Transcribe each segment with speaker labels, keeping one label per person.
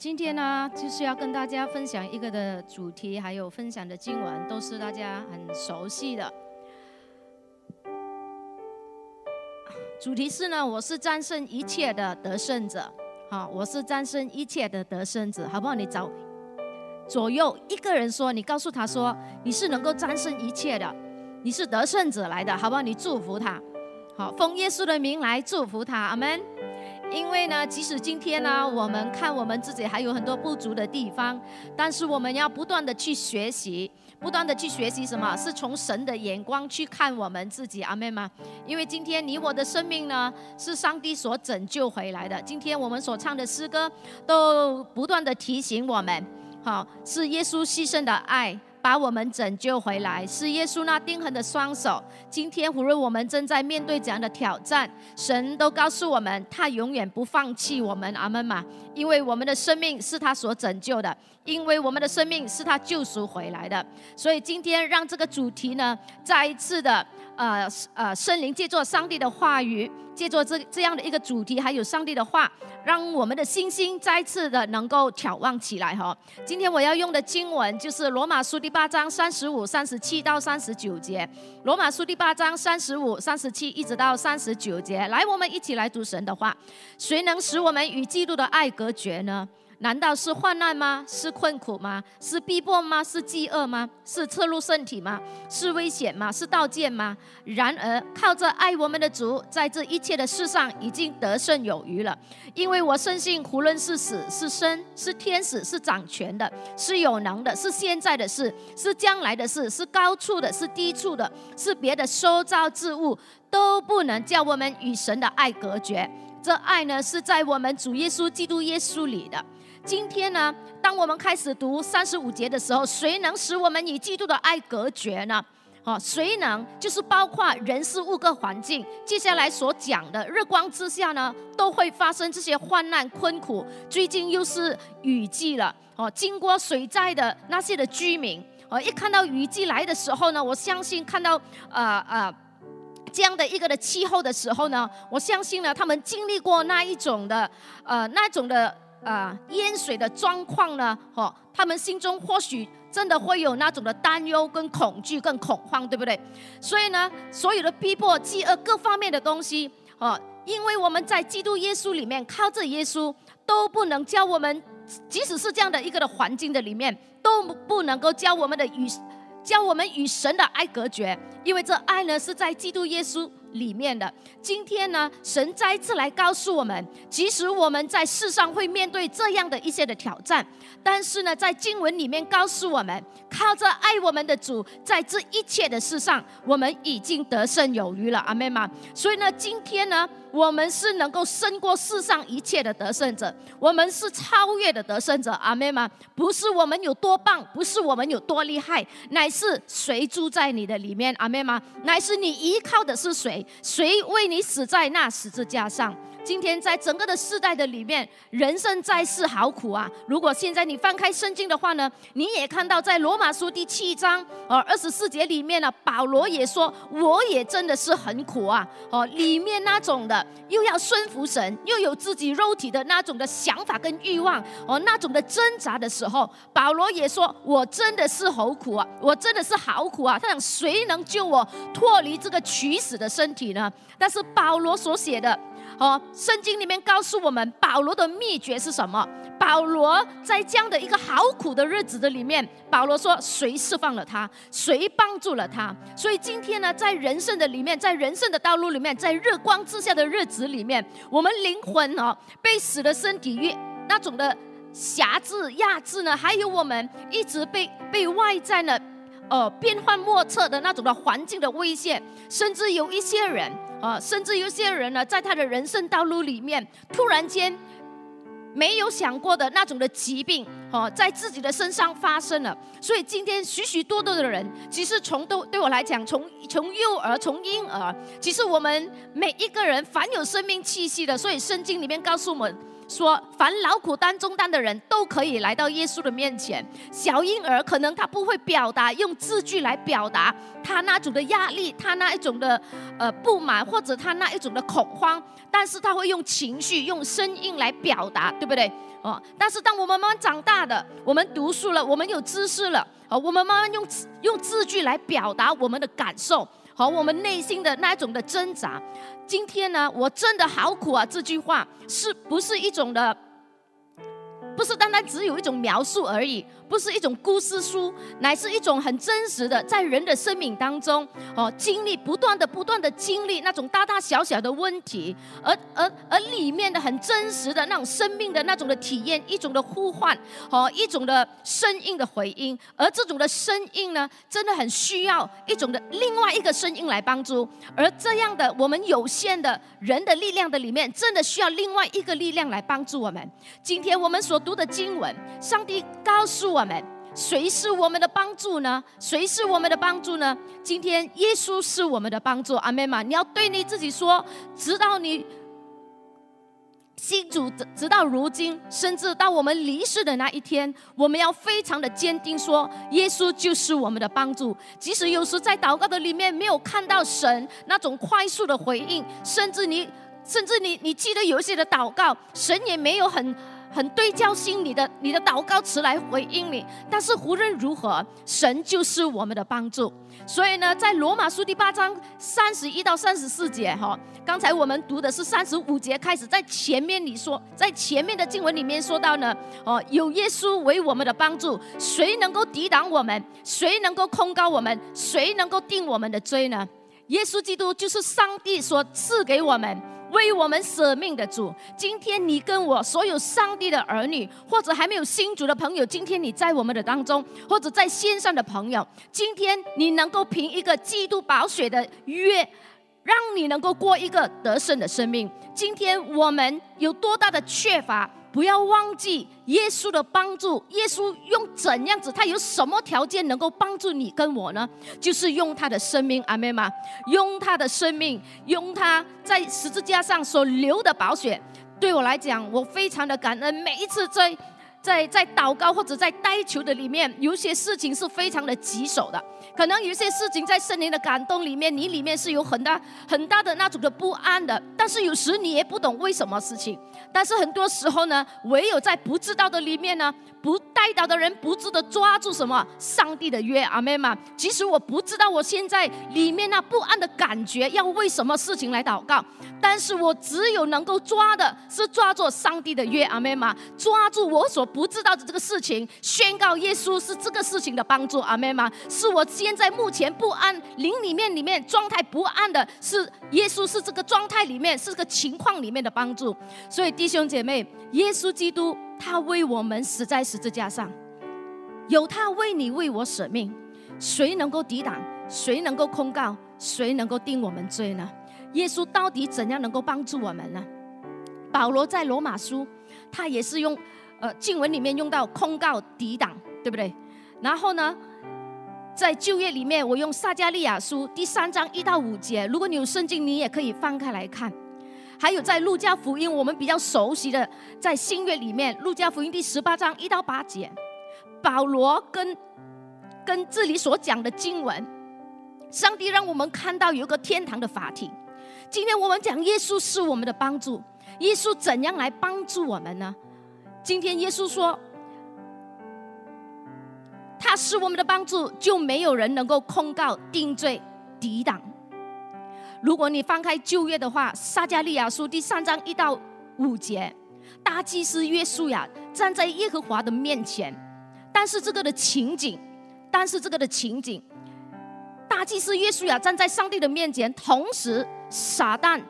Speaker 1: 今天呢，就是要跟大家分享一个的主题，还有分享的经文，都是大家很熟悉的。主题是呢，我是战胜一切的得胜者。好，我是战胜一切的得胜者，好不好？你找左右一个人说，你告诉他说，你是能够战胜一切的，你是得胜者来的，好不好？你祝福他，好，奉耶稣的名来祝福他，阿门。因为呢，即使今天呢，我们看我们自己还有很多不足的地方，但是我们要不断的去学习，不断的去学习什么？是从神的眼光去看我们自己，阿妹吗？因为今天你我的生命呢，是上帝所拯救回来的。今天我们所唱的诗歌，都不断的提醒我们，好，是耶稣牺牲的爱。把我们拯救回来，是耶稣那钉痕的双手。今天无论我们正在面对怎样的挑战，神都告诉我们，他永远不放弃我们。阿门嘛！因为我们的生命是他所拯救的，因为我们的生命是他救赎回来的。所以今天让这个主题呢，再一次的。呃呃，圣灵借助上帝的话语，借助这这样的一个主题，还有上帝的话，让我们的信心再次的能够眺望起来哈。今天我要用的经文就是罗马书第八章三十五、三十七到三十九节。罗马书第八章三十五、三十七一直到三十九节，来，我们一起来读神的话。谁能使我们与基督的爱隔绝呢？难道是患难吗？是困苦吗？是逼迫吗？是饥饿吗？是侧入身体吗？是危险吗？是刀剑吗？然而靠着爱我们的主，在这一切的事上已经得胜有余了。因为我深信，无论是死是生，是天使是掌权的，是有能的，是现在的事，是将来的事，是高处的，是低处的，是别的收造之物，都不能叫我们与神的爱隔绝。这爱呢，是在我们主耶稣基督耶稣里的。今天呢，当我们开始读三十五节的时候，谁能使我们与基督的爱隔绝呢？哦，谁能？就是包括人事物各环境。接下来所讲的日光之下呢，都会发生这些患难困苦。最近又是雨季了，哦，经过水灾的那些的居民，哦，一看到雨季来的时候呢，我相信看到呃呃这样的一个的气候的时候呢，我相信呢，他们经历过那一种的呃那种的。啊，淹水的状况呢？哦，他们心中或许真的会有那种的担忧、跟恐惧、跟恐慌，对不对？所以呢，所有的逼迫、饥饿各方面的东西，哦，因为我们在基督耶稣里面靠着耶稣，都不能叫我们，即使是这样的一个的环境的里面，都不能够叫我们的与，叫我们与神的爱隔绝，因为这爱呢是在基督耶稣。里面的今天呢，神再次来告诉我们，即使我们在世上会面对这样的一些的挑战，但是呢，在经文里面告诉我们，靠着爱我们的主，在这一切的事上，我们已经得胜有余了。阿妹吗？所以呢，今天呢。我们是能够胜过世上一切的得胜者，我们是超越的得胜者，阿妹吗？不是我们有多棒，不是我们有多厉害，乃是谁住在你的里面，阿妹吗？乃是你依靠的是谁？谁为你死在那十字架上？今天在整个的世代的里面，人生在世好苦啊！如果现在你翻开圣经的话呢，你也看到在罗马书第七章哦二十四节里面呢，保罗也说，我也真的是很苦啊！哦，里面那种的又要顺服神，又有自己肉体的那种的想法跟欲望哦，那种的挣扎的时候，保罗也说，我真的是好苦啊！我真的是好苦啊！他想，谁能救我脱离这个取死的身体呢？但是保罗所写的。哦，圣经里面告诉我们，保罗的秘诀是什么？保罗在这样的一个好苦的日子的里面，保罗说：“谁释放了他？谁帮助了他？”所以今天呢，在人生的里面，在人生的道路里面，在日光之下的日子里面，我们灵魂哦，被死的身体与那种的辖制、压制呢，还有我们一直被被外在呢，呃，变幻莫测的那种的环境的危险，甚至有一些人。啊，甚至有些人呢，在他的人生道路里面，突然间没有想过的那种的疾病，哦，在自己的身上发生了。所以今天许许多多的人，其实从都对我来讲，从从幼儿，从婴儿，其实我们每一个人凡有生命气息的，所以圣经里面告诉我们。说，凡劳苦担重担的人都可以来到耶稣的面前。小婴儿可能他不会表达，用字句来表达他那种的压力，他那一种的呃不满，或者他那一种的恐慌，但是他会用情绪、用声音来表达，对不对？哦，但是当我们慢慢长大的，我们读书了，我们有知识了，哦，我们慢慢用用字句来表达我们的感受和我们内心的那一种的挣扎。今天呢，我真的好苦啊！这句话是不是一种的？不是单单只有一种描述而已，不是一种故事书，乃是一种很真实的，在人的生命当中哦，经历不断的、不断的经历那种大大小小的问题，而而而里面的很真实的那种生命的那种的体验，一种的呼唤哦，一种的声音的回音，而这种的声音呢，真的很需要一种的另外一个声音来帮助，而这样的我们有限的人的力量的里面，真的需要另外一个力量来帮助我们。今天我们所读。读的经文，上帝告诉我们，谁是我们的帮助呢？谁是我们的帮助呢？今天耶稣是我们的帮助，阿门吗？你要对你自己说，直到你信主，直到如今，甚至到我们离世的那一天，我们要非常的坚定说，耶稣就是我们的帮助。即使有时在祷告的里面没有看到神那种快速的回应，甚至你，甚至你，你记得有一些的祷告，神也没有很。很对焦心你的你的祷告词来回应你，但是无论如何，神就是我们的帮助。所以呢，在罗马书第八章三十一到三十四节哈，刚才我们读的是三十五节开始，在前面你说，在前面的经文里面说到呢，哦，有耶稣为我们的帮助，谁能够抵挡我们？谁能够控告我们？谁能够定我们的罪呢？耶稣基督就是上帝所赐给我们。为我们舍命的主，今天你跟我所有上帝的儿女，或者还没有新主的朋友，今天你在我们的当中，或者在线上的朋友，今天你能够凭一个基督宝血的约，让你能够过一个得胜的生命。今天我们有多大的缺乏？不要忘记耶稣的帮助。耶稣用怎样子？他有什么条件能够帮助你跟我呢？就是用他的生命，阿妹吗？用他的生命，用他在十字架上所流的宝血。对我来讲，我非常的感恩。每一次在在在祷告或者在代求的里面，有些事情是非常的棘手的。可能有些事情在圣灵的感动里面，你里面是有很大很大的那种的不安的。但是有时你也不懂为什么事情。但是很多时候呢，唯有在不知道的里面呢，不带到的人不知的抓住什么上帝的约，阿妹嘛。即使我不知道我现在里面那不安的感觉要为什么事情来祷告，但是我只有能够抓的是抓住上帝的约，阿妹嘛。抓住我所不知道的这个事情，宣告耶稣是这个事情的帮助，阿妹嘛。是我现在目前不安灵里面里面状态不安的，是耶稣是这个状态里面是这个情况里面的帮助，所以。弟兄姐妹，耶稣基督他为我们死在十字架上，有他为你为我舍命，谁能够抵挡？谁能够控告？谁能够定我们罪呢？耶稣到底怎样能够帮助我们呢？保罗在罗马书，他也是用呃经文里面用到控告、抵挡，对不对？然后呢，在旧约里面，我用撒加利亚书第三章一到五节，如果你有圣经，你也可以翻开来看。还有在路加福音，我们比较熟悉的，在新约里面，路加福音第十八章一到八节，保罗跟跟这里所讲的经文，上帝让我们看到有一个天堂的法庭。今天我们讲耶稣是我们的帮助，耶稣怎样来帮助我们呢？今天耶稣说，他是我们的帮助，就没有人能够控告、定罪、抵挡。如果你翻开旧约的话，《撒加利亚书》第三章一到五节，大祭司约书亚站在耶和华的面前，但是这个的情景，但是这个的情景，大祭司约书亚站在上帝的面前，同时撒旦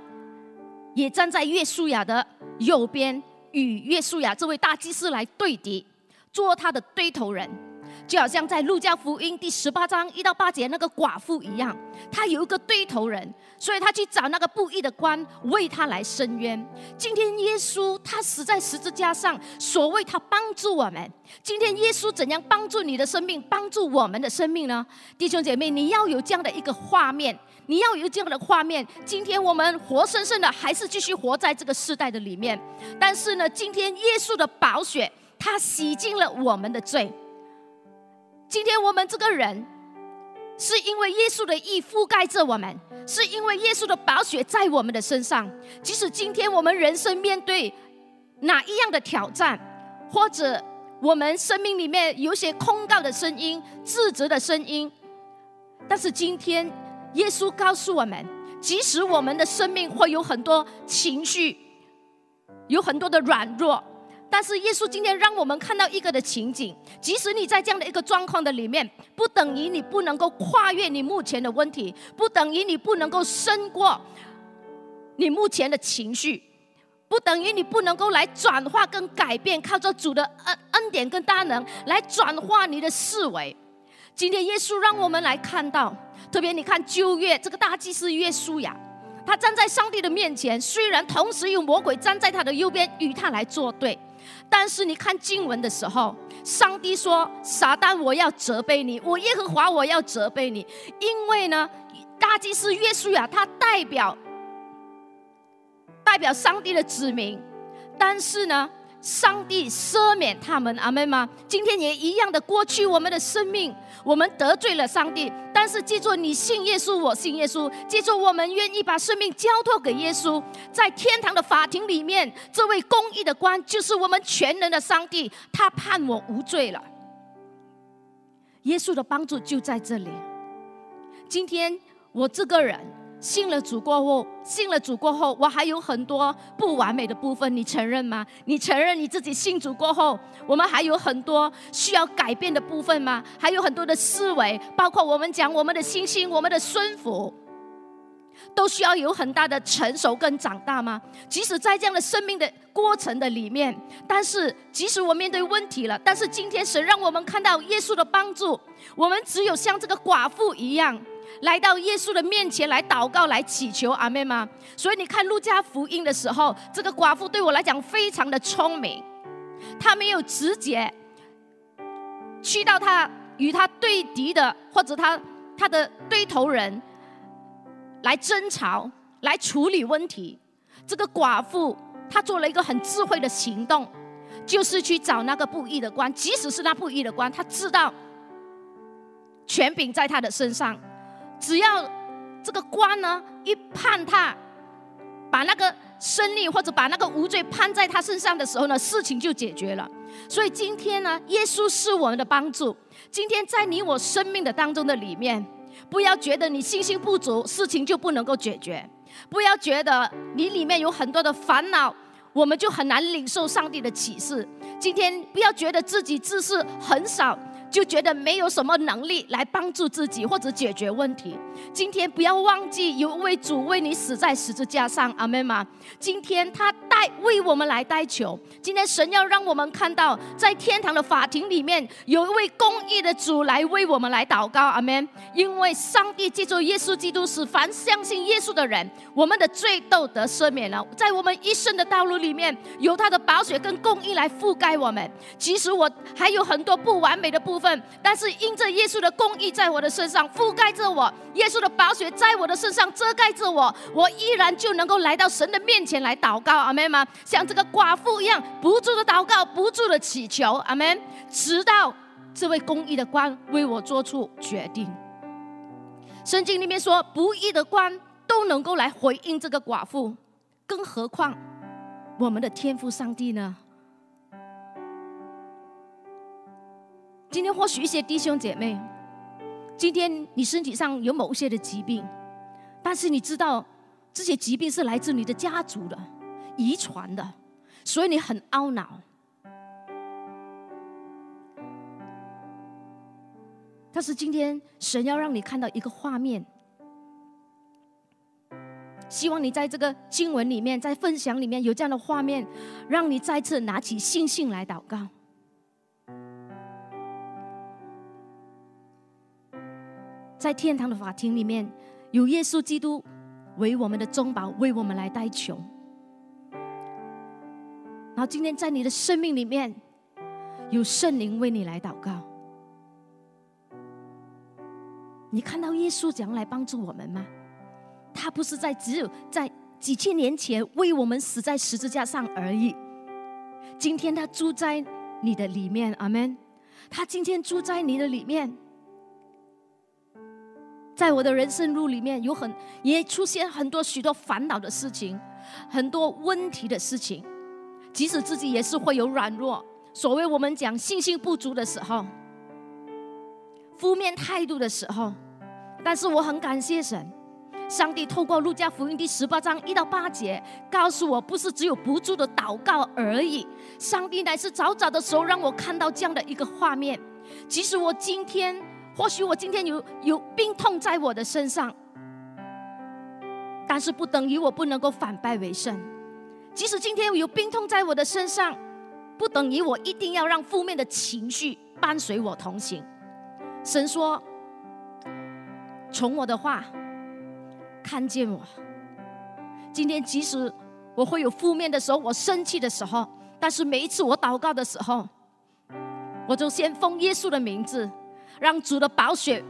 Speaker 1: 也站在约书亚的右边，与约书亚这位大祭司来对敌，做他的对头人。就好像在路加福音第十八章一到八节那个寡妇一样，她有一个对头人，所以她去找那个不义的官为她来伸冤。今天耶稣他死在十字架上，所谓他帮助我们。今天耶稣怎样帮助你的生命，帮助我们的生命呢？弟兄姐妹，你要有这样的一个画面，你要有这样的画面。今天我们活生生的还是继续活在这个时代的里面，但是呢，今天耶稣的宝血，他洗净了我们的罪。今天我们这个人，是因为耶稣的义覆盖着我们，是因为耶稣的宝血在我们的身上。即使今天我们人生面对哪一样的挑战，或者我们生命里面有些控告的声音、自责的声音，但是今天耶稣告诉我们，即使我们的生命会有很多情绪，有很多的软弱。但是耶稣今天让我们看到一个的情景，即使你在这样的一个状况的里面，不等于你不能够跨越你目前的问题，不等于你不能够胜过你目前的情绪，不等于你不能够来转化跟改变，靠着主的恩恩典跟大能来转化你的思维。今天耶稣让我们来看到，特别你看旧约这个大祭司约书亚，他站在上帝的面前，虽然同时有魔鬼站在他的右边与他来作对。但是你看经文的时候，上帝说：“撒旦，我要责备你；我耶和华，我要责备你。因为呢，大祭司约书亚他代表代表上帝的子民，但是呢。”上帝赦免他们，阿门吗？今天也一样的，过去我们的生命，我们得罪了上帝，但是记住，你信耶稣，我信耶稣。记住，我们愿意把生命交托给耶稣，在天堂的法庭里面，这位公义的官就是我们全能的上帝，他判我无罪了。耶稣的帮助就在这里。今天我这个人。信了主过后，信了主过后，我还有很多不完美的部分，你承认吗？你承认你自己信主过后，我们还有很多需要改变的部分吗？还有很多的思维，包括我们讲我们的信心、我们的顺服，都需要有很大的成熟跟长大吗？即使在这样的生命的过程的里面，但是即使我面对问题了，但是今天神让我们看到耶稣的帮助，我们只有像这个寡妇一样。来到耶稣的面前来祷告、来祈求，阿妹吗？所以你看路加福音的时候，这个寡妇对我来讲非常的聪明，她没有直接去到他与他对敌的或者他他的对头人来争吵、来处理问题。这个寡妇她做了一个很智慧的行动，就是去找那个不义的官，即使是那不义的官，他知道权柄在他的身上。只要这个官呢一判他，把那个胜利或者把那个无罪判在他身上的时候呢，事情就解决了。所以今天呢，耶稣是我们的帮助。今天在你我生命的当中的里面，不要觉得你信心不足，事情就不能够解决；不要觉得你里面有很多的烦恼，我们就很难领受上帝的启示。今天不要觉得自己知识很少。就觉得没有什么能力来帮助自己或者解决问题。今天不要忘记有位主为你死在十字架上，阿门吗？今天他代为我们来代求。今天神要让我们看到，在天堂的法庭里面有一位公义的主来为我们来祷告，阿门。因为上帝记住耶稣基督使凡相信耶稣的人，我们的罪都得赦免了。在我们一生的道路里面，有他的宝血跟公义来覆盖我们。其实我还有很多不完美的部。分，但是因着耶稣的公义在我的身上覆盖着我，耶稣的宝血在我的身上遮盖着我，我依然就能够来到神的面前来祷告，阿门吗？像这个寡妇一样，不住的祷告，不住的祈求，阿门。直到这位公义的官为我做出决定。圣经里面说，不义的官都能够来回应这个寡妇，更何况我们的天父上帝呢？今天或许一些弟兄姐妹，今天你身体上有某些的疾病，但是你知道这些疾病是来自你的家族的、遗传的，所以你很懊恼。但是今天神要让你看到一个画面，希望你在这个经文里面，在分享里面有这样的画面，让你再次拿起信心来祷告。在天堂的法庭里面，有耶稣基督为我们的中保，为我们来代求。然后今天在你的生命里面，有圣灵为你来祷告。你看到耶稣怎样来帮助我们吗？他不是在只有在几千年前为我们死在十字架上而已。今天他住在你的里面，阿门。他今天住在你的里面，在我的人生路里面有很也出现很多许多烦恼的事情，很多问题的事情，即使自己也是会有软弱。所谓我们讲信心不足的时候。负面态度的时候，但是我很感谢神，上帝透过路加福音第十八章一到八节告诉我，不是只有不住的祷告而已。上帝乃是早早的时候让我看到这样的一个画面。即使我今天，或许我今天有有病痛在我的身上，但是不等于我不能够反败为胜。即使今天有病痛在我的身上，不等于我一定要让负面的情绪伴随我同行。神说：“从我的话看见我。今天即使我会有负面的时候，我生气的时候，但是每一次我祷告的时候，我就先奉耶稣的名字，让主的宝血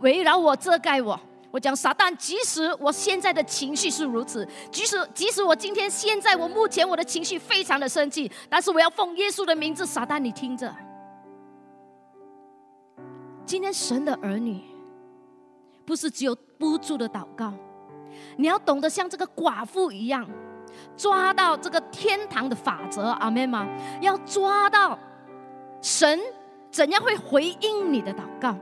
Speaker 1: 围绕我、遮盖我。我讲撒旦，即使我现在的情绪是如此，即使即使我今天现在我目前我的情绪非常的生气，但是我要奉耶稣的名字，撒旦，你听着。”今天神的儿女，不是只有不住的祷告，你要懂得像这个寡妇一样，抓到这个天堂的法则，阿妹吗？要抓到神怎样会回应你的祷告。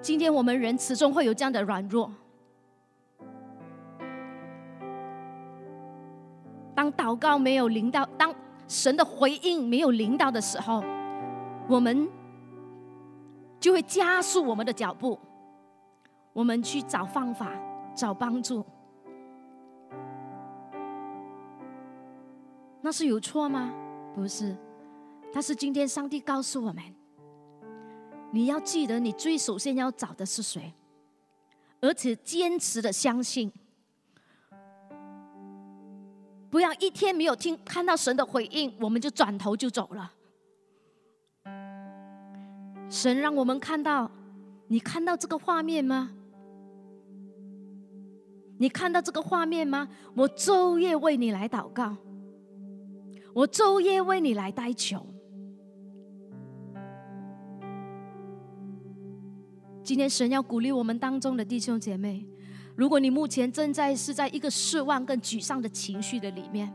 Speaker 1: 今天我们人始终会有这样的软弱，当祷告没有灵到，当。神的回应没有领导的时候，我们就会加速我们的脚步，我们去找方法、找帮助。那是有错吗？不是，但是今天上帝告诉我们，你要记得，你最首先要找的是谁，而且坚持的相信。不要一天没有听看到神的回应，我们就转头就走了。神让我们看到，你看到这个画面吗？你看到这个画面吗？我昼夜为你来祷告，我昼夜为你来代求。今天神要鼓励我们当中的弟兄姐妹。如果你目前正在是在一个失望跟沮丧的情绪的里面，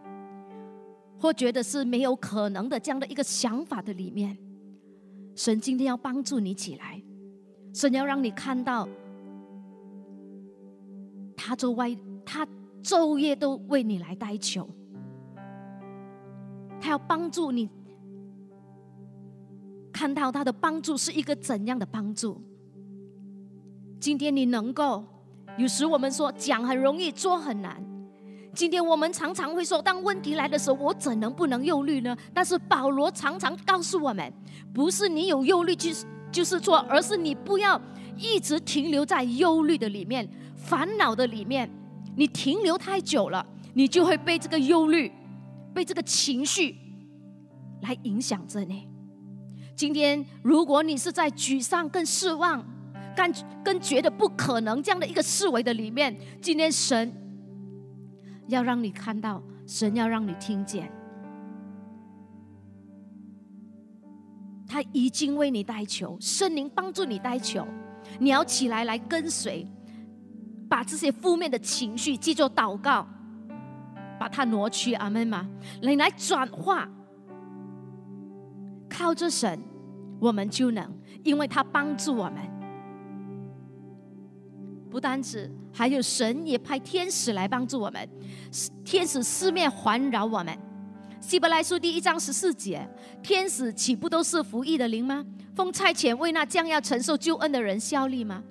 Speaker 1: 或觉得是没有可能的这样的一个想法的里面，神今天要帮助你起来，神要让你看到，他周外他昼夜都为你来代求，他要帮助你看到他的帮助是一个怎样的帮助。今天你能够。有时我们说讲很容易，做很难。今天我们常常会说，当问题来的时候，我怎能不能忧虑呢？但是保罗常常告诉我们，不是你有忧虑就是就是错，而是你不要一直停留在忧虑的里面、烦恼的里面。你停留太久了，你就会被这个忧虑、被这个情绪来影响着你。今天如果你是在沮丧、跟失望，跟跟觉得不可能这样的一个思维的里面，今天神要让你看到，神要让你听见，他已经为你代求，圣灵帮助你代求，你要起来来跟随，把这些负面的情绪记作祷告，把它挪去，阿门吗？你来转化，靠着神，我们就能，因为他帮助我们。不单止，还有神也派天使来帮助我们，天使四面环绕我们。希伯来书第一章十四节，天使岂不都是服役的灵吗？奉差遣为那将要承受救恩的人效力吗？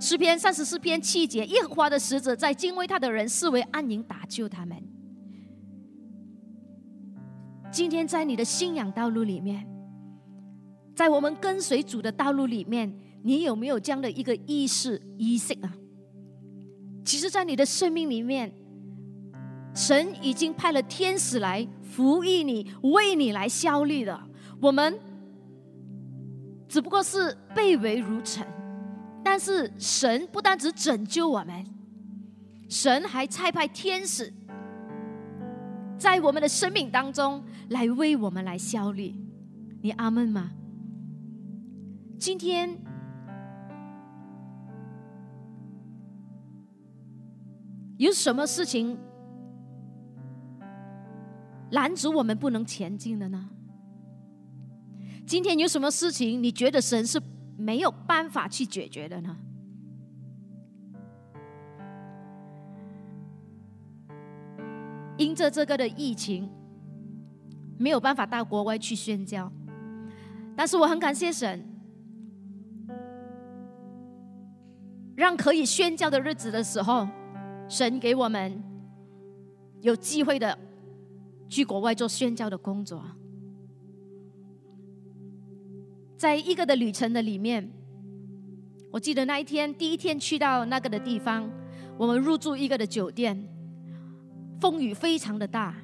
Speaker 1: 诗篇三十四篇七节，耶和华的使者在敬畏他的人视为安营打救他们。今天在你的信仰道路里面，在我们跟随主的道路里面，你有没有这样的一个意识、意识啊？其实，在你的生命里面，神已经派了天使来服役你，为你来效力了。我们只不过是被围如尘，但是神不单只拯救我们，神还差派天使在我们的生命当中来为我们来效力。你阿门吗？今天。有什么事情拦阻我们不能前进的呢？今天有什么事情你觉得神是没有办法去解决的呢？因着这个的疫情，没有办法到国外去宣教，但是我很感谢神，让可以宣教的日子的时候。神给我们有机会的去国外做宣教的工作，在一个的旅程的里面，我记得那一天第一天去到那个的地方，我们入住一个的酒店，风雨非常的大。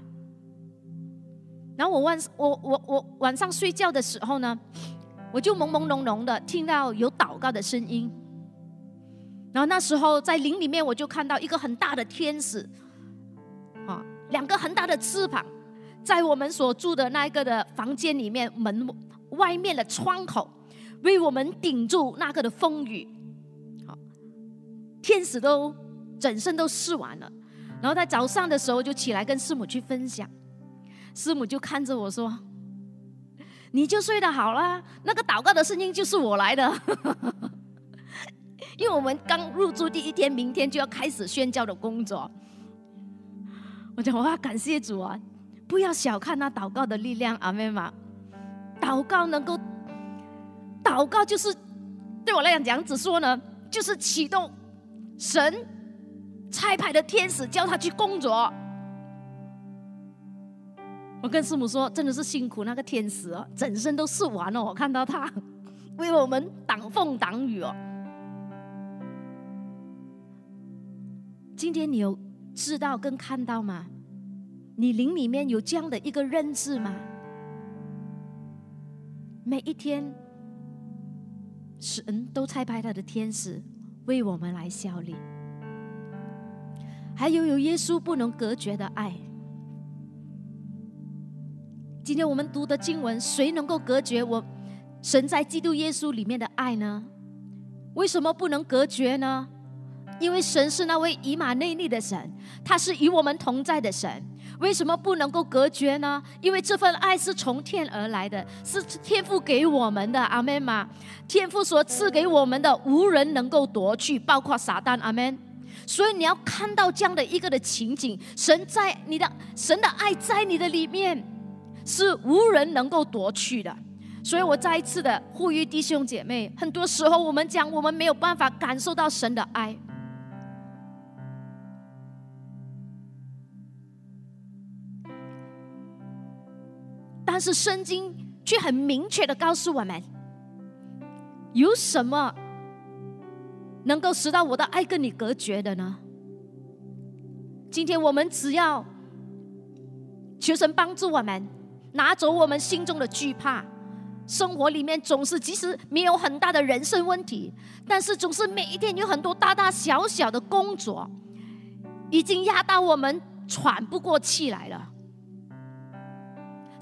Speaker 1: 然后我晚我我我晚上睡觉的时候呢，我就朦朦胧胧的听到有祷告的声音。然后那时候在林里面，我就看到一个很大的天使，啊，两个很大的翅膀，在我们所住的那一个的房间里面门外面的窗口，为我们顶住那个的风雨。好，天使都整身都试完了，然后在早上的时候就起来跟师母去分享，师母就看着我说：“你就睡得好啦，那个祷告的声音就是我来的。”因为我们刚入住第一天，明天就要开始宣教的工作。我讲哇，感谢主啊！不要小看那祷告的力量，阿妹妈，祷告能够，祷告就是对我来讲，怎样子说呢，就是启动神差派的天使，叫他去工作。我跟师母说，真的是辛苦那个天使哦，整身都是完了。我看到他 为我们挡风挡雨哦。今天你有知道跟看到吗？你灵里面有这样的一个认知吗？每一天，神都差派他的天使为我们来效力。还有有耶稣不能隔绝的爱。今天我们读的经文，谁能够隔绝我神在基督耶稣里面的爱呢？为什么不能隔绝呢？因为神是那位以马内利的神，他是与我们同在的神。为什么不能够隔绝呢？因为这份爱是从天而来的，是天父给我们的。阿门吗？天父所赐给我们的，无人能够夺去，包括撒旦。阿门。所以你要看到这样的一个的情景：神在你的神的爱在你的里面，是无人能够夺去的。所以我再一次的呼吁弟兄姐妹：很多时候我们讲，我们没有办法感受到神的爱。但是圣经却很明确的告诉我们，有什么能够使到我的爱跟你隔绝的呢？今天我们只要求神帮助我们，拿走我们心中的惧怕。生活里面总是即使没有很大的人生问题，但是总是每一天有很多大大小小的工作，已经压到我们喘不过气来了。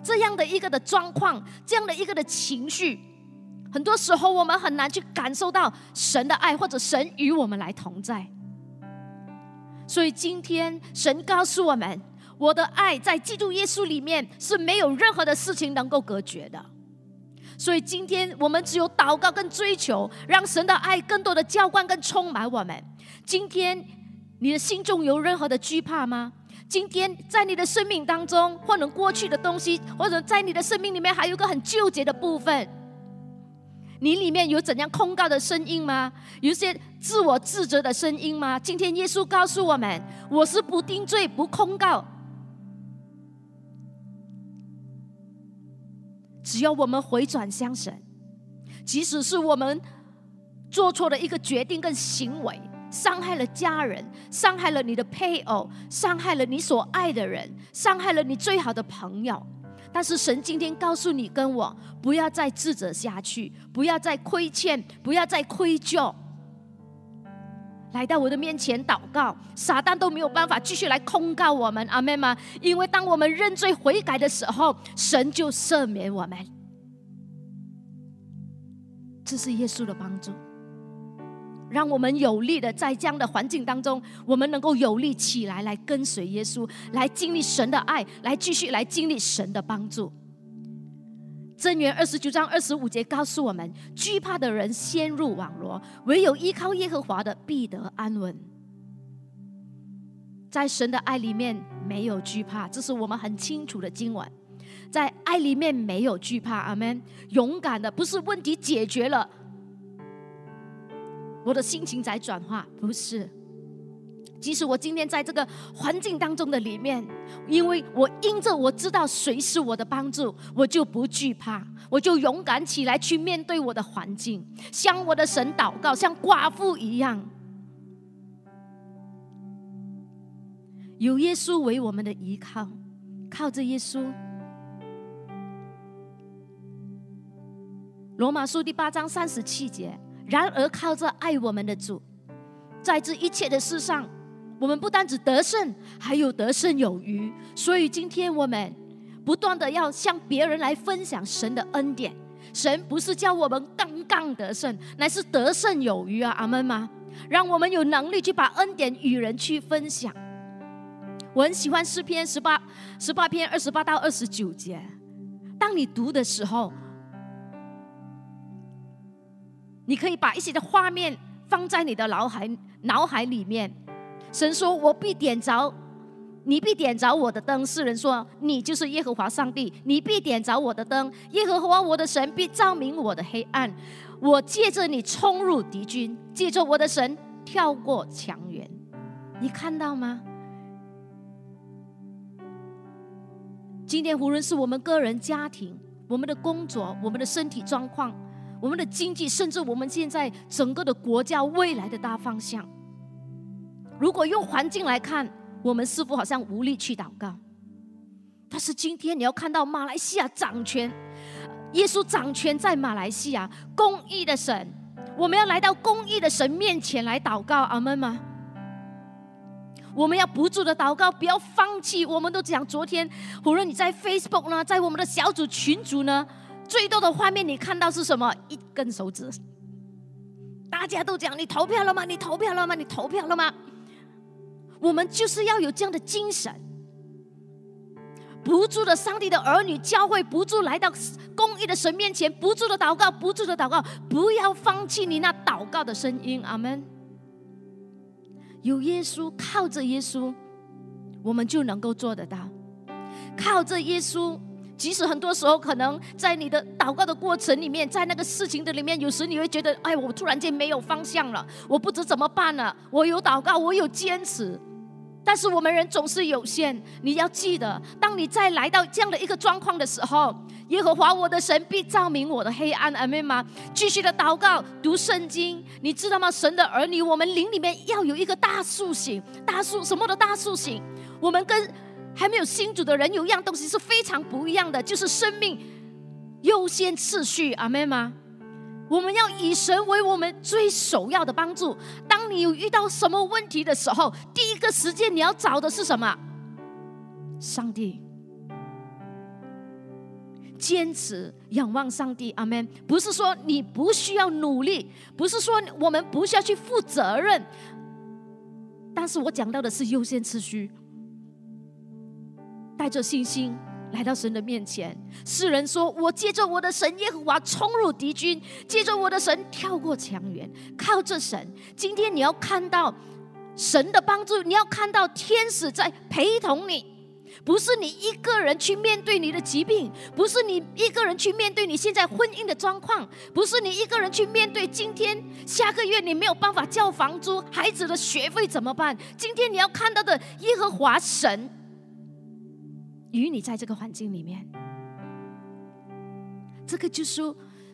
Speaker 1: 这样的一个的状况，这样的一个的情绪，很多时候我们很难去感受到神的爱，或者神与我们来同在。所以今天神告诉我们，我的爱在基督耶稣里面是没有任何的事情能够隔绝的。所以今天我们只有祷告跟追求，让神的爱更多的浇灌跟充满我们。今天你的心中有任何的惧怕吗？今天在你的生命当中，或者过去的东西，或者在你的生命里面，还有一个很纠结的部分，你里面有怎样控告的声音吗？有些自我自责的声音吗？今天耶稣告诉我们：我是不定罪、不控告，只要我们回转向神，即使是我们做错了一个决定跟行为，伤害了家人，伤害了你的配偶，伤害了你所爱的人，伤害了你最好的朋友。但是神今天告诉你跟我，不要再自责下去，不要再亏欠，不要再愧疚。来到我的面前祷告，撒旦都没有办法继续来控告我们，阿妹吗？因为当我们认罪悔改的时候，神就赦免我们。这是耶稣的帮助，让我们有力的在这样的环境当中，我们能够有力起来，来跟随耶稣，来经历神的爱，来继续来经历神的帮助。箴言二十九章二十五节告诉我们：惧怕的人陷入网罗，唯有依靠耶和华的必得安稳。在神的爱里面没有惧怕，这是我们很清楚的经文。在爱里面没有惧怕，阿门。勇敢的不是问题解决了，我的心情在转化，不是。即使我今天在这个环境当中的里面，因为我因着我知道谁是我的帮助，我就不惧怕，我就勇敢起来去面对我的环境，向我的神祷告，像寡妇一样，有耶稣为我们的依靠，靠着耶稣。罗马书第八章三十七节，然而靠着爱我们的主，在这一切的事上。我们不单只得胜，还有得胜有余。所以今天我们不断的要向别人来分享神的恩典。神不是叫我们刚刚得胜，乃是得胜有余啊！阿门吗？让我们有能力去把恩典与人去分享。我很喜欢诗篇十八十八篇二十八到二十九节。当你读的时候，你可以把一些的画面放在你的脑海脑海里面。神说：“我必点着，你必点着我的灯。”世人说：“你就是耶和华上帝，你必点着我的灯。耶和华我的神必照明我的黑暗。我借着你冲入敌军，借着我的神跳过墙垣。”你看到吗？今天无论是我们个人、家庭、我们的工作、我们的身体状况、我们的经济，甚至我们现在整个的国家未来的大方向。如果用环境来看，我们似乎好像无力去祷告。但是今天你要看到马来西亚掌权，耶稣掌权在马来西亚，公义的神，我们要来到公义的神面前来祷告，阿门吗？我们要不住的祷告，不要放弃。我们都讲，昨天无论你在 Facebook 呢，在我们的小组群组呢，最多的画面你看到是什么？一根手指，大家都讲你投票了吗？你投票了吗？你投票了吗？我们就是要有这样的精神，不住的上帝的儿女教会，不住来到公义的神面前，不住的祷告，不住的祷告，不要放弃你那祷告的声音。阿门。有耶稣，靠着耶稣，我们就能够做得到。靠着耶稣，即使很多时候可能在你的祷告的过程里面，在那个事情的里面，有时你会觉得，哎，我突然间没有方向了，我不知怎么办了。我有祷告，我有坚持。但是我们人总是有限，你要记得，当你再来到这样的一个状况的时候，耶和华我的神必照明我的黑暗，阿门吗？继续的祷告，读圣经，你知道吗？神的儿女，我们灵里面要有一个大苏醒，大苏什么的大苏醒？我们跟还没有新主的人有一样东西是非常不一样的，就是生命优先次序，阿门吗？我们要以神为我们最首要的帮助。当你有遇到什么问题的时候，第一个时间你要找的是什么？上帝。坚持仰望上帝，阿门。不是说你不需要努力，不是说我们不需要去负责任，但是我讲到的是优先次序，带着信心。来到神的面前，世人说：“我借着我的神耶和华冲入敌军，借着我的神跳过墙垣，靠着神。”今天你要看到神的帮助，你要看到天使在陪同你，不是你一个人去面对你的疾病，不是你一个人去面对你现在婚姻的状况，不是你一个人去面对今天下个月你没有办法交房租，孩子的学费怎么办？今天你要看到的耶和华神。与你在这个环境里面，这个就是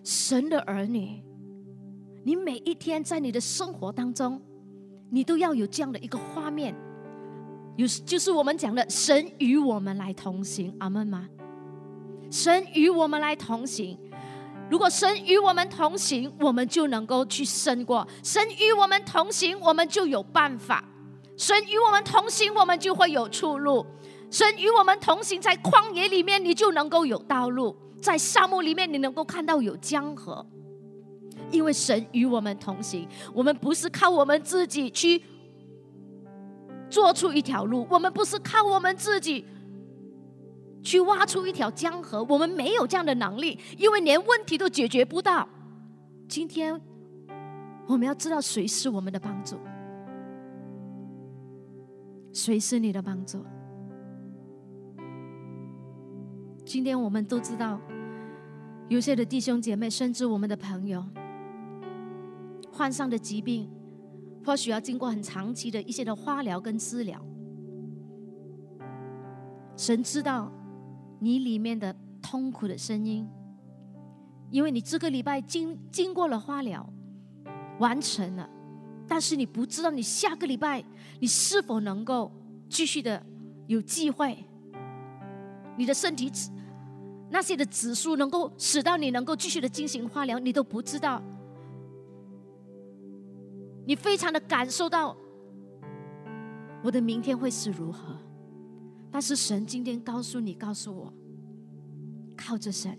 Speaker 1: 神的儿女，你每一天在你的生活当中，你都要有这样的一个画面，有就是我们讲的神与我们来同行，阿门吗？神与我们来同行。如果神与我们同行，我们就能够去胜过；神与我们同行，我们就有办法；神与我们同行，我们就会有出路；神与我们同行，在旷野里面，你就能够有道路；在沙漠里面，你能够看到有江河。因为神与我们同行，我们不是靠我们自己去做出一条路，我们不是靠我们自己。去挖出一条江河，我们没有这样的能力，因为连问题都解决不到。今天我们要知道谁是我们的帮助，谁是你的帮助。今天我们都知道，有些的弟兄姐妹，甚至我们的朋友，患上的疾病，或许要经过很长期的一些的化疗跟治疗。神知道。你里面的痛苦的声音，因为你这个礼拜经经过了化疗，完成了，但是你不知道你下个礼拜你是否能够继续的有机会，你的身体那些的指数能够使到你能够继续的进行化疗，你都不知道，你非常的感受到我的明天会是如何。但是神今天告诉你，告诉我，靠着神。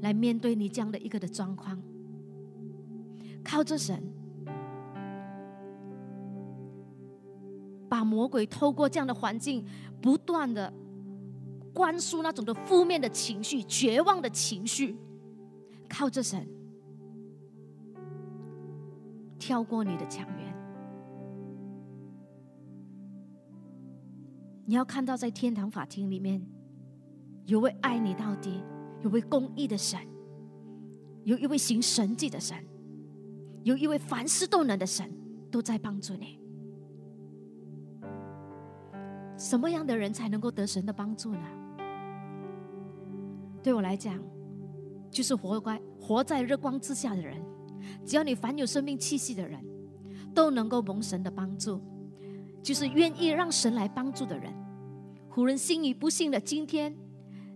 Speaker 1: 来面对你这样的一个的状况，靠着神。把魔鬼透过这样的环境不断的灌输那种的负面的情绪、绝望的情绪，靠着神跳过你的墙垣。你要看到，在天堂法庭里面，有位爱你到底、有位公义的神，有一位行神迹的神，有一位凡事都能的神，都在帮助你。什么样的人才能够得神的帮助呢？对我来讲，就是活在活在日光之下的人。只要你凡有生命气息的人，都能够蒙神的帮助。就是愿意让神来帮助的人。胡人信与不信的今天，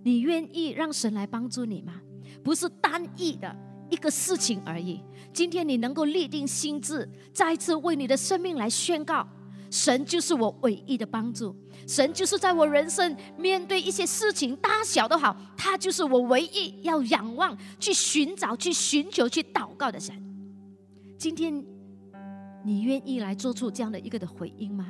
Speaker 1: 你愿意让神来帮助你吗？不是单一的一个事情而已。今天你能够立定心智，再次为你的生命来宣告：神就是我唯一的帮助。神就是在我人生面对一些事情大小都好，他就是我唯一要仰望、去寻找、去寻求、去祷告的神。今天。你愿意来做出这样的一个的回应吗？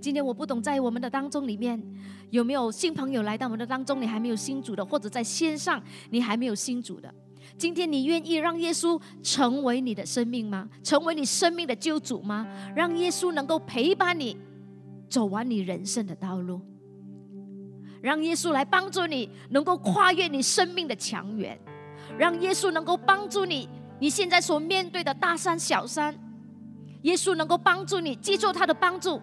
Speaker 1: 今天我不懂，在我们的当中里面有没有新朋友来到我们的当中？你还没有新主的，或者在线上你还没有新主的。今天你愿意让耶稣成为你的生命吗？成为你生命的救主吗？让耶稣能够陪伴你走完你人生的道路，让耶稣来帮助你能够跨越你生命的墙垣，让耶稣能够帮助你。你现在所面对的大山小山，耶稣能够帮助你，记住他的帮助，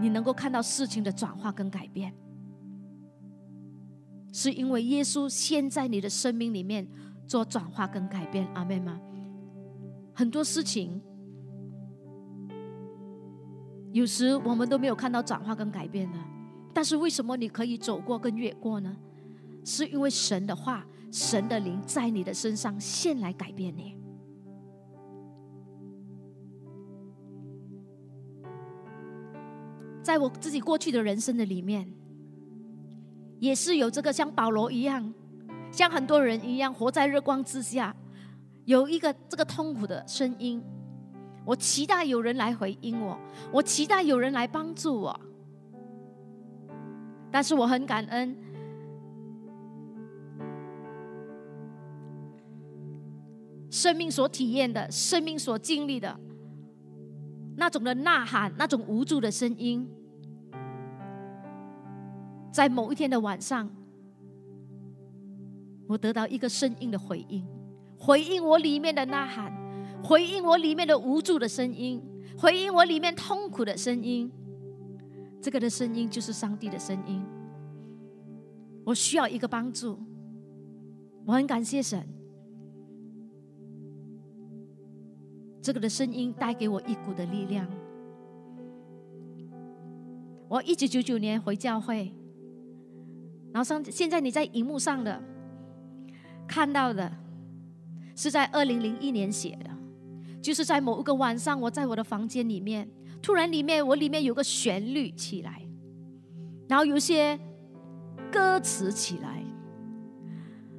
Speaker 1: 你能够看到事情的转化跟改变，是因为耶稣先在你的生命里面做转化跟改变，阿妹吗？很多事情，有时我们都没有看到转化跟改变的，但是为什么你可以走过跟越过呢？是因为神的话、神的灵在你的身上现来改变你。在我自己过去的人生的里面，也是有这个像保罗一样，像很多人一样活在日光之下，有一个这个痛苦的声音。我期待有人来回应我，我期待有人来帮助我，但是我很感恩。生命所体验的，生命所经历的，那种的呐喊，那种无助的声音，在某一天的晚上，我得到一个声音的回应，回应我里面的呐喊，回应我里面的无助的声音，回应我里面痛苦的声音。这个的声音就是上帝的声音。我需要一个帮助，我很感谢神。这个的声音带给我一股的力量。我一九九九年回教会，然后上现在你在荧幕上的看到的，是在二零零一年写的，就是在某一个晚上，我在我的房间里面，突然里面我里面有个旋律起来，然后有些歌词起来，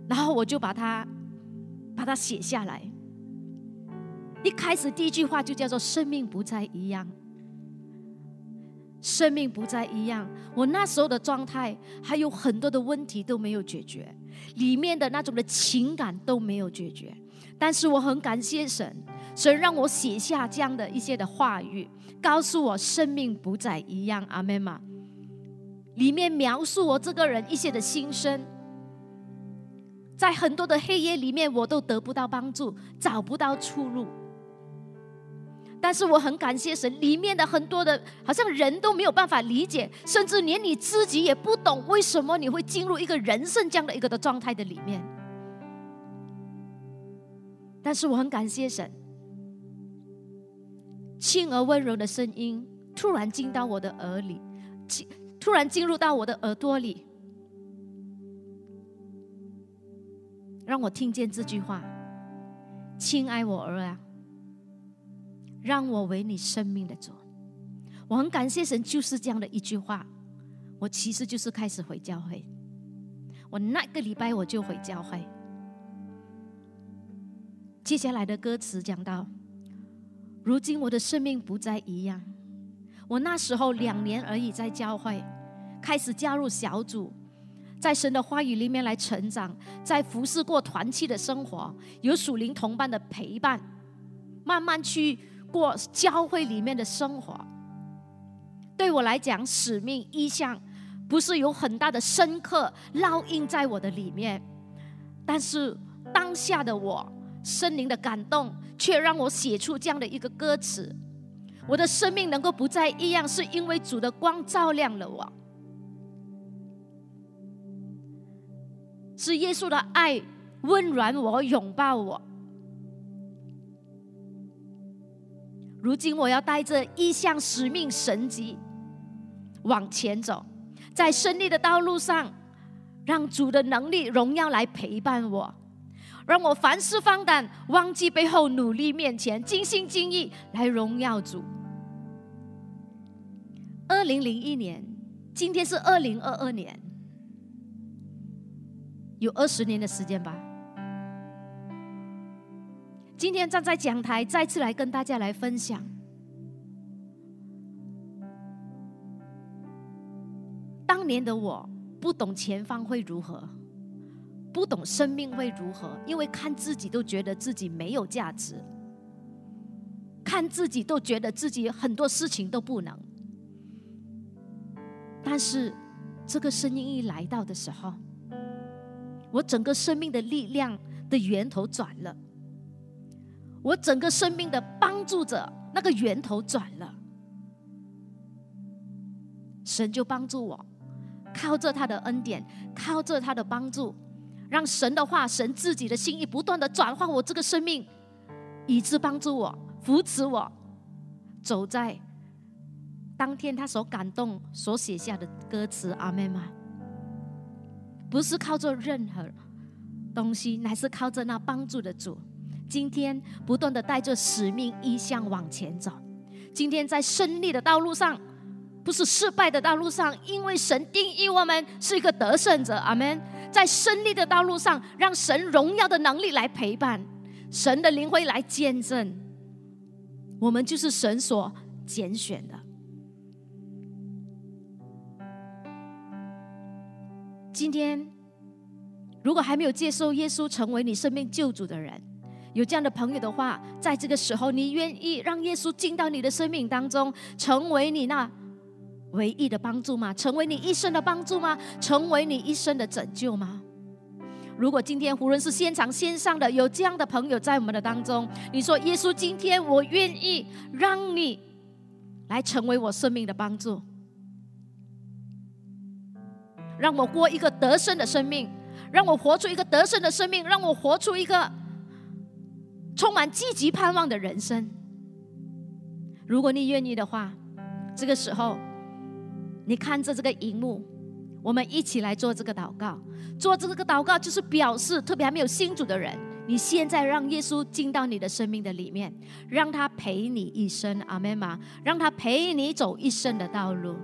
Speaker 1: 然后我就把它把它写下来。一开始第一句话就叫做“生命不再一样”，生命不再一样。我那时候的状态还有很多的问题都没有解决，里面的那种的情感都没有解决。但是我很感谢神，神让我写下这样的一些的话语，告诉我生命不再一样。阿门嘛。里面描述我这个人一些的心声，在很多的黑夜里面，我都得不到帮助，找不到出路。但是我很感谢神，里面的很多的，好像人都没有办法理解，甚至连你自己也不懂，为什么你会进入一个人生这样的一个的状态的里面。但是我很感谢神，轻而温柔的声音突然进到我的耳里，进突然进入到我的耳朵里，让我听见这句话：“亲爱我儿啊。”让我为你生命的主，我很感谢神，就是这样的一句话。我其实就是开始回教会，我那个礼拜我就回教会。接下来的歌词讲到，如今我的生命不再一样。我那时候两年而已，在教会开始加入小组，在神的话语里面来成长，在服侍过团契的生活，有属灵同伴的陪伴，慢慢去。过教会里面的生活，对我来讲，使命意向不是有很大的深刻烙印在我的里面，但是当下的我，森灵的感动，却让我写出这样的一个歌词：我的生命能够不再一样，是因为主的光照亮了我，是耶稣的爱温暖我，拥抱我。如今我要带着一项使命神迹往前走，在胜利的道路上，让主的能力荣耀来陪伴我，让我凡事放胆，忘记背后，努力面前，尽心尽意来荣耀主。二零零一年，今天是二零二二年，有二十年的时间吧。今天站在讲台，再次来跟大家来分享。当年的我不懂前方会如何，不懂生命会如何，因为看自己都觉得自己没有价值，看自己都觉得自己很多事情都不能。但是这个声音一来到的时候，我整个生命的力量的源头转了。我整个生命的帮助者，那个源头转了，神就帮助我，靠着他的恩典，靠着他的帮助，让神的话、神自己的心意不断的转化我这个生命，以致帮助我、扶持我，走在当天他所感动、所写下的歌词。阿妹们，不是靠着任何东西，乃是靠着那帮助的主。今天不断的带着使命意向往前走，今天在胜利的道路上，不是失败的道路上，因为神定义我们是一个得胜者。阿门。在胜利的道路上，让神荣耀的能力来陪伴，神的灵会来见证，我们就是神所拣选的。今天，如果还没有接受耶稣成为你生命救主的人，有这样的朋友的话，在这个时候，你愿意让耶稣进到你的生命当中，成为你那唯一的帮助吗？成为你一生的帮助吗？成为你一生的拯救吗？如果今天无论是现场线上的有这样的朋友在我们的当中，你说耶稣，今天我愿意让你来成为我生命的帮助，让我过一个得胜的生命，让我活出一个得胜的生命，让我活出一个充满积极盼望的人生。如果你愿意的话，这个时候，你看着这个荧幕，我们一起来做这个祷告。做这个祷告就是表示，特别还没有信主的人，你现在让耶稣进到你的生命的里面，让他陪你一生，阿门吗？让他陪你走一生的道路。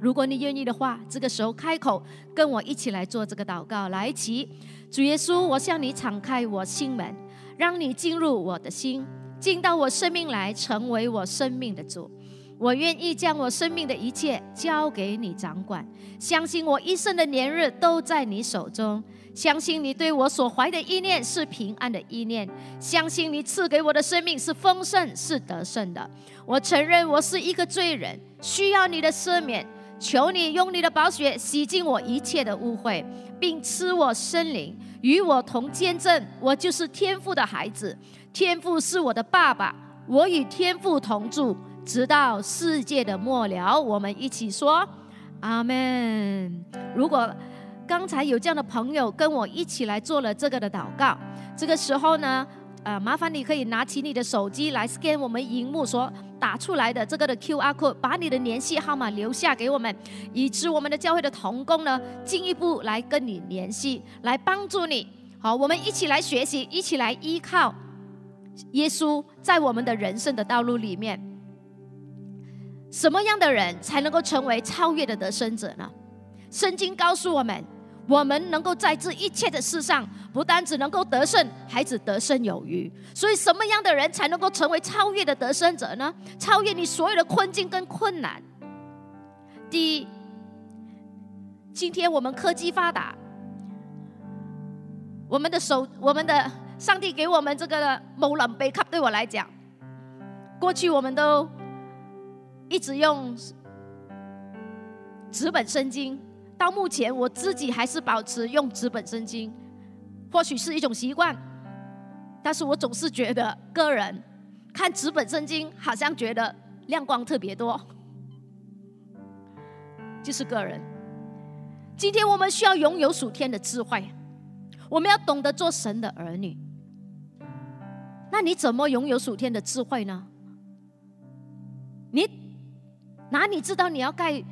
Speaker 1: 如果你愿意的话，这个时候开口跟我一起来做这个祷告。来，起，主耶稣，我向你敞开我心门，让你进入我的心，进到我生命来，成为我生命的主。我愿意将我生命的一切交给你掌管，相信我一生的年日都在你手中，相信你对我所怀的意念是平安的意念，相信你赐给我的生命是丰盛是得胜的。我承认我是一个罪人，需要你的赦免。求你用你的宝血洗净我一切的污秽，并赐我生灵，与我同见证。我就是天赋的孩子，天赋是我的爸爸，我与天赋同住，直到世界的末了。我们一起说阿门。如果刚才有这样的朋友跟我一起来做了这个的祷告，这个时候呢？呃，麻烦你可以拿起你的手机来 scan 我们荧幕所打出来的这个的 QR code，把你的联系号码留下给我们，以致我们的教会的同工呢进一步来跟你联系，来帮助你。好，我们一起来学习，一起来依靠耶稣，在我们的人生的道路里面，什么样的人才能够成为超越的得胜者呢？圣经告诉我们。我们能够在这一切的事上，不单只能够得胜，还只得胜有余。所以，什么样的人才能够成为超越的得胜者呢？超越你所有的困境跟困难。第一，今天我们科技发达，我们的手，我们的上帝给我们这个某冷杯 cup，对我来讲，过去我们都一直用纸本圣经。到目前，我自己还是保持用纸本圣经，或许是一种习惯，但是我总是觉得个人看纸本圣经，好像觉得亮光特别多，就是个人。今天我们需要拥有属天的智慧，我们要懂得做神的儿女。那你怎么拥有属天的智慧呢？你哪里知道你要盖？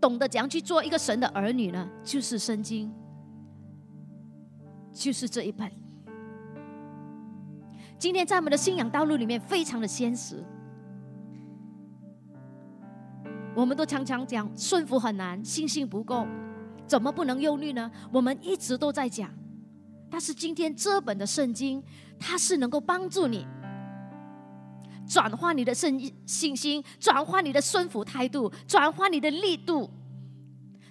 Speaker 1: 懂得怎样去做一个神的儿女呢？就是圣经，就是这一本。今天在我们的信仰道路里面，非常的现实。我们都常常讲顺服很难，信心不够，怎么不能忧虑呢？我们一直都在讲，但是今天这本的圣经，它是能够帮助你。转化你的信信心，转化你的顺服态度，转化你的力度，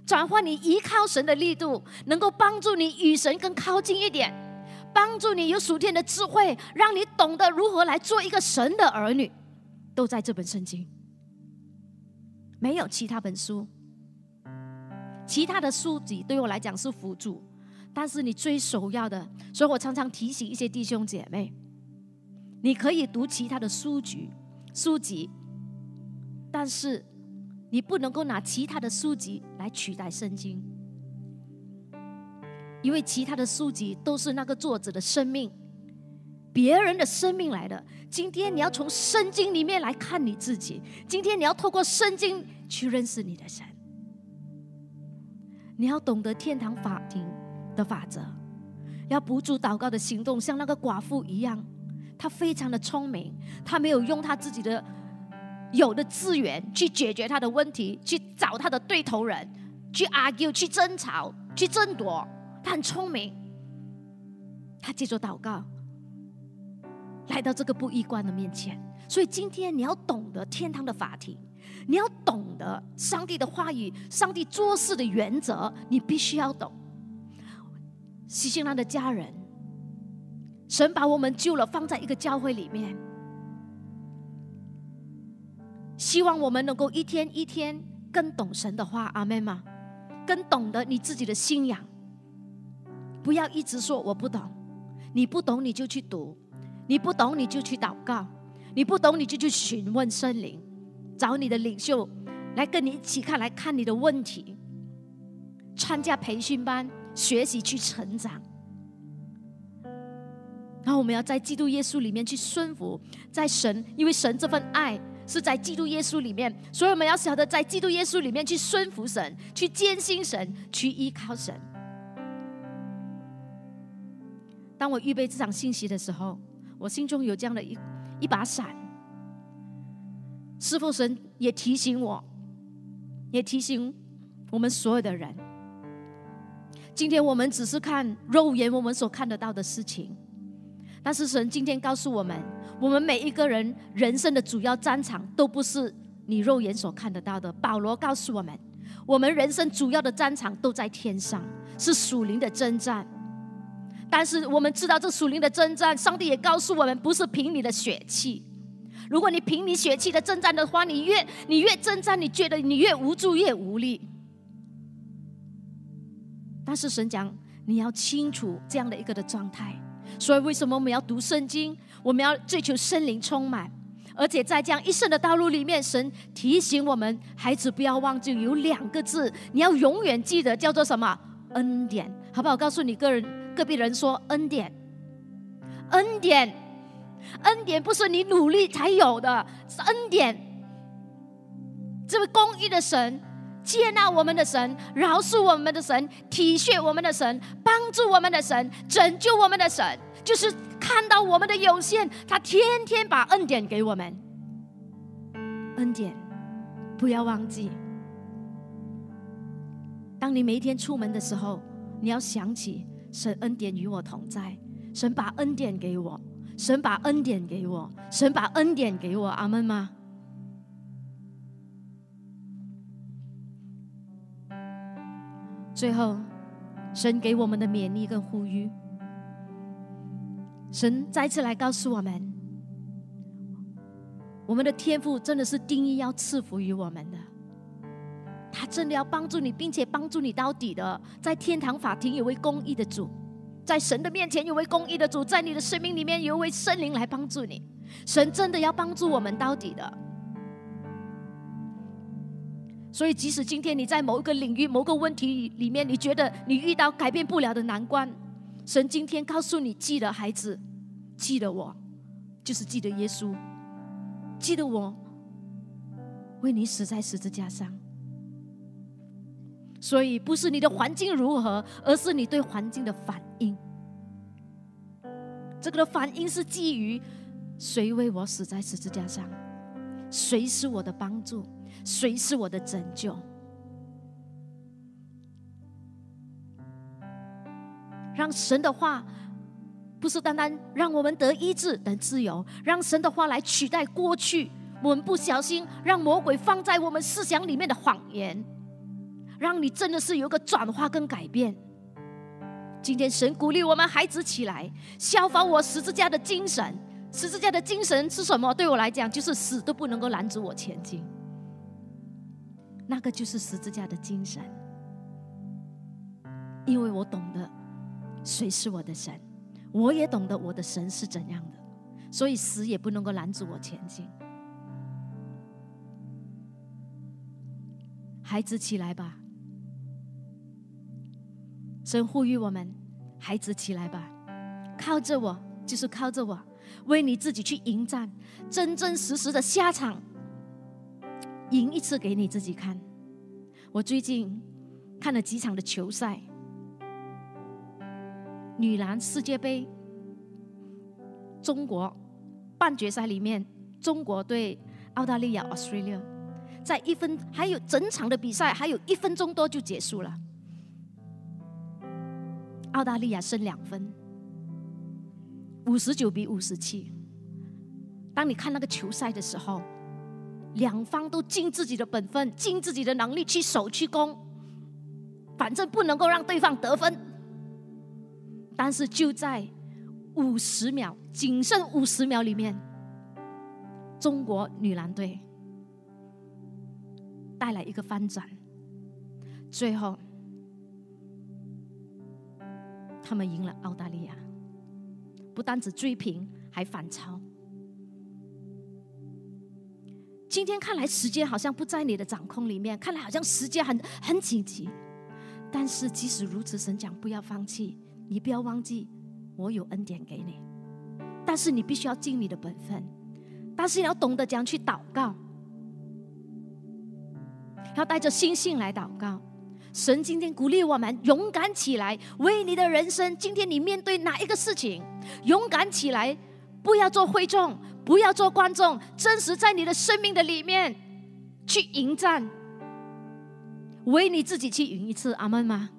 Speaker 1: 转化你依靠神的力度，能够帮助你与神更靠近一点，帮助你有属天的智慧，让你懂得如何来做一个神的儿女，都在这本圣经，没有其他本书，其他的书籍对我来讲是辅助，但是你最首要的，所以我常常提醒一些弟兄姐妹。你可以读其他的书籍，书籍，但是你不能够拿其他的书籍来取代圣经，因为其他的书籍都是那个作者的生命，别人的生命来的。今天你要从圣经里面来看你自己，今天你要透过圣经去认识你的神，你要懂得天堂法庭的法则，要不住祷告的行动，像那个寡妇一样。他非常的聪明，他没有用他自己的有的资源去解决他的问题，去找他的对头人，去 argue，去争吵，去争夺。他很聪明，他借着祷告来到这个不衣冠的面前。所以今天你要懂得天堂的法庭，你要懂得上帝的话语，上帝做事的原则，你必须要懂。西西拉的家人。神把我们救了，放在一个教会里面，希望我们能够一天一天更懂神的话，阿妹吗？更懂得你自己的信仰，不要一直说我不懂，你不懂你就去读，你不懂你就去祷告，你不懂你就去询问圣灵，找你的领袖来跟你一起看，来看你的问题。参加培训班，学习去成长。然后我们要在基督耶稣里面去顺服，在神，因为神这份爱是在基督耶稣里面，所以我们要晓得在基督耶稣里面去顺服神，去坚信神，去依靠神。当我预备这场信息的时候，我心中有这样的一一把伞。师父神也提醒我，也提醒我们所有的人。今天我们只是看肉眼我们所看得到的事情。但是神今天告诉我们，我们每一个人人生的主要战场都不是你肉眼所看得到的。保罗告诉我们，我们人生主要的战场都在天上，是属灵的征战。但是我们知道这属灵的征战，上帝也告诉我们，不是凭你的血气。如果你凭你血气的征战的话，你越你越征战，你觉得你越无助，越无力。但是神讲，你要清楚这样的一个的状态。所以，为什么我们要读圣经？我们要追求圣灵充满，而且在这样一生的道路里面，神提醒我们：孩子不要忘记有两个字，你要永远记得，叫做什么？恩典，好不好？告诉你个人隔壁人说：恩典，恩典，恩典不是你努力才有的，是恩典。这位公义的神。接纳我们的神，饶恕我们的神，体恤我们的神，帮助我们的神，拯救我们的神，就是看到我们的有限，他天天把恩典给我们。恩典，不要忘记。当你每一天出门的时候，你要想起神恩典与我同在，神把恩典给我，神把恩典给我，神把恩典给我。阿门吗？最后，神给我们的勉励跟呼吁，神再次来告诉我们，我们的天赋真的是定义要赐福于我们的，他真的要帮助你，并且帮助你到底的。在天堂法庭有位公义的主，在神的面前有位公义的主，在你的生命里面有位圣灵来帮助你，神真的要帮助我们到底的。所以，即使今天你在某一个领域、某个问题里面，你觉得你遇到改变不了的难关，神今天告诉你：记得孩子，记得我，就是记得耶稣，记得我为你死在十字架上。所以，不是你的环境如何，而是你对环境的反应。这个的反应是基于谁为我死在十字架上，谁是我的帮助。谁是我的拯救？让神的话不是单单让我们得医治、等自由，让神的话来取代过去我们不小心让魔鬼放在我们思想里面的谎言，让你真的是有个转化跟改变。今天神鼓励我们孩子起来，效仿我十字架的精神。十字架的精神是什么？对我来讲，就是死都不能够拦阻我前进。那个就是十字架的精神，因为我懂得谁是我的神，我也懂得我的神是怎样的，所以死也不能够拦阻我前进。孩子起来吧，神呼吁我们，孩子起来吧，靠着我，就是靠着我，为你自己去迎战，真真实实的下场。赢一次给你自己看。我最近看了几场的球赛，女篮世界杯，中国半决赛里面，中国对澳大利亚 （Australia） 在一分还有整场的比赛还有一分钟多就结束了，澳大利亚胜两分，五十九比五十七。当你看那个球赛的时候。两方都尽自己的本分，尽自己的能力去守去攻，反正不能够让对方得分。但是就在五十秒，仅剩五十秒里面，中国女篮队带来一个翻转，最后他们赢了澳大利亚，不单只追平，还反超。今天看来时间好像不在你的掌控里面，看来好像时间很很紧急，但是即使如此，神讲不要放弃，你不要忘记，我有恩典给你。但是你必须要尽你的本分，但是你要懂得讲去祷告，要带着信心来祷告。神今天鼓励我们勇敢起来，为你的人生。今天你面对哪一个事情，勇敢起来，不要做会众，不要做观众，真实在你的生命的里面去迎战，为你自己去赢一次，阿门吗？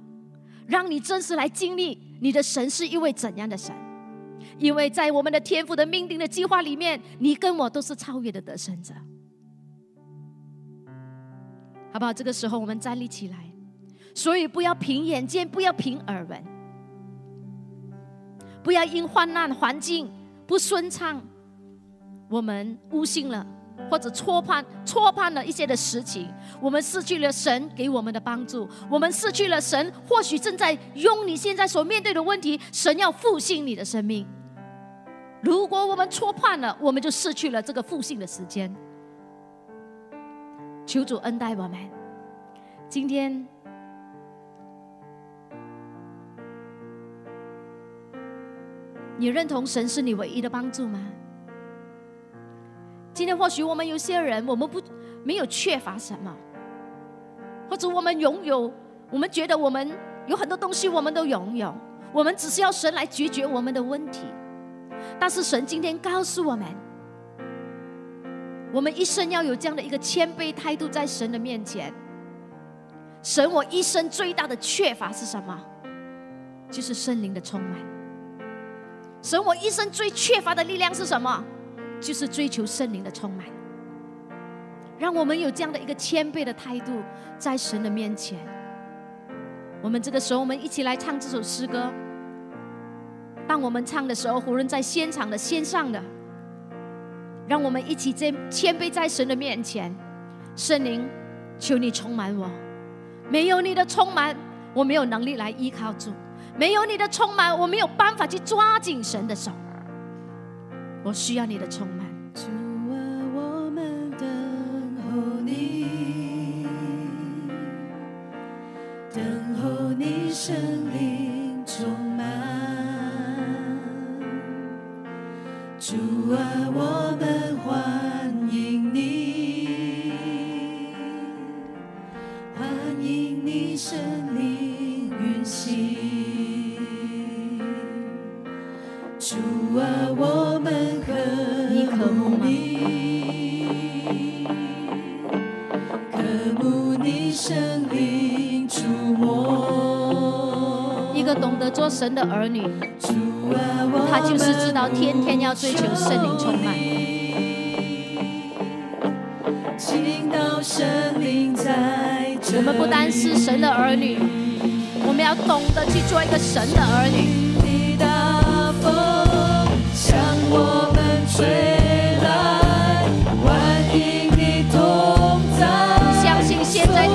Speaker 1: 让你真实来经历你的神是一位怎样的神。因为在我们的天赋的命定的计划里面，你跟我都是超越的得胜者，好不好？这个时候我们站立起来，所以不要凭眼见，不要凭耳闻，不要因患难环境不顺畅，我们误信了，或者错判错判了一些的事情，我们失去了神给我们的帮助，我们失去了神，或许正在用你现在所面对的问题，神要复兴你的生命。如果我们错判了，我们就失去了这个复兴的时间。求主恩待我们。今天，你认同神是你唯一的帮助吗？今天或许我们有些人，我们不没有缺乏什么，或者我们拥有，我们觉得我们有很多东西，我们都拥有，我们只是要神来解决我们的问题。但是神今天告诉我们，我们一生要有这样的一个谦卑态度，在神的面前。神，我一生最大的缺乏是什么？就是圣灵的充满。神，我一生最缺乏的力量是什么？就是追求圣灵的充满。让我们有这样的一个谦卑的态度，在神的面前。我们这个时候，我们一起来唱这首诗歌。当我们唱的时候，无论在现场的、线上的，让我们一起在谦卑在神的面前。圣灵，求你充满我。没有你的充满，我没有能力来依靠主；没有你的充满，我没有办法去抓紧神的手。我需要你的充满。
Speaker 2: 主啊，我们等候你，等候你圣灵充满。主啊，我们欢迎你，欢迎你圣啊，我们渴慕你，渴慕你圣灵触摸。
Speaker 1: 一个懂得做神的儿女。他就是知道天天要追求圣灵充满。我们不单是神的儿女，我们要懂得去做一个神的儿女。我们吹来，欢迎你同在。相信现在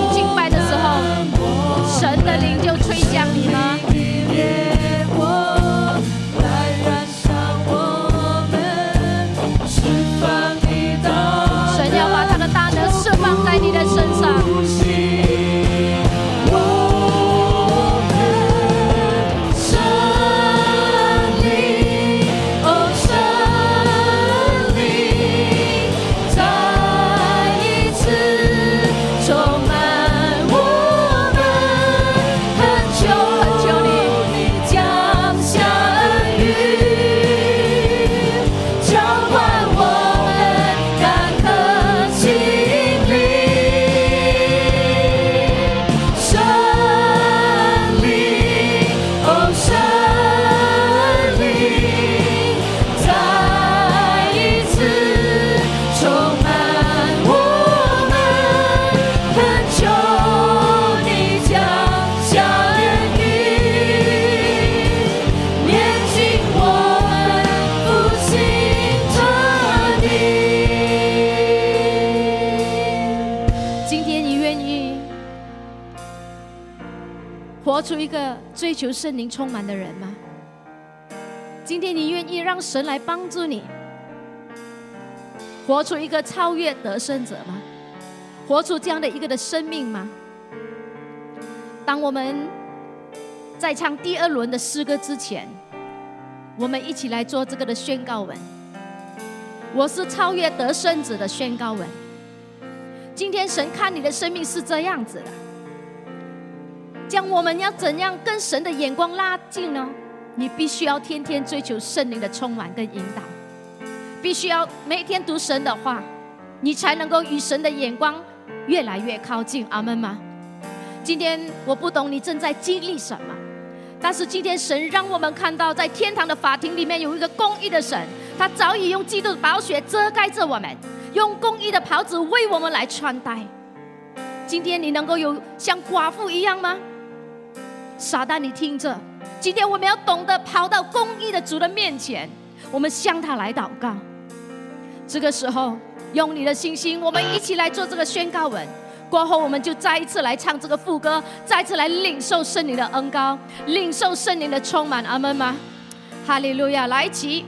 Speaker 1: 追求圣灵充满的人吗？今天你愿意让神来帮助你，活出一个超越得胜者吗？活出这样的一个的生命吗？当我们在唱第二轮的诗歌之前，我们一起来做这个的宣告文。我是超越得胜者的宣告文。今天神看你的生命是这样子的，将我们要怎样跟神的眼光拉近呢？你必须要天天追求圣灵的充满跟引导，必须要每天读神的话，你才能够与神的眼光越来越靠近。阿门吗？今天我不懂你正在经历什么，但是今天神让我们看到，在天堂的法庭里面有一个公义的神。他早已用基督的宝血遮盖着我们，用公义的袍子为我们来穿戴。今天你能够有像寡妇一样吗？撒旦，你听着，今天我们要懂得跑到公义的主的面前，我们向他来祷告。这个时候，用你的信心，我们一起来做这个宣告文。过后，我们就再一次来唱这个副歌，再次来领受圣灵的恩膏，领受圣灵的充满。阿门吗？哈利路亚！来起。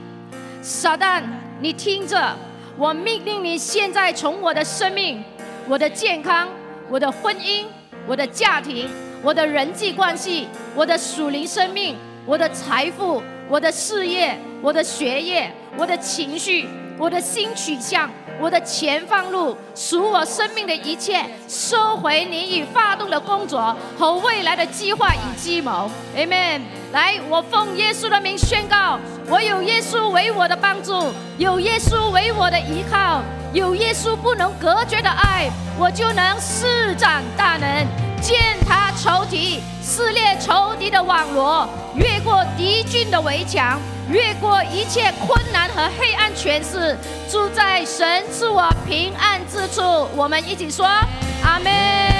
Speaker 1: 撒旦，你听着，我命令你现在从我的生命、我的健康、我的婚姻、我的家庭、我的人际关系、我的属灵生命、我的财富、我的事业、我的学业、我的情绪、我的新取向。我的前方路，属我生命的一切，收回你已发动的工作和未来的计划与计谋。Amen。来，我奉耶稣的名宣告：我有耶稣为我的帮助，有耶稣为我的依靠，有耶稣不能隔绝的爱，我就能施展大能，践踏仇敌，撕裂仇敌的网络，越过敌军的围墙。越过一切困难和黑暗权势，住在神赐我平安之处。我们一起说：阿门。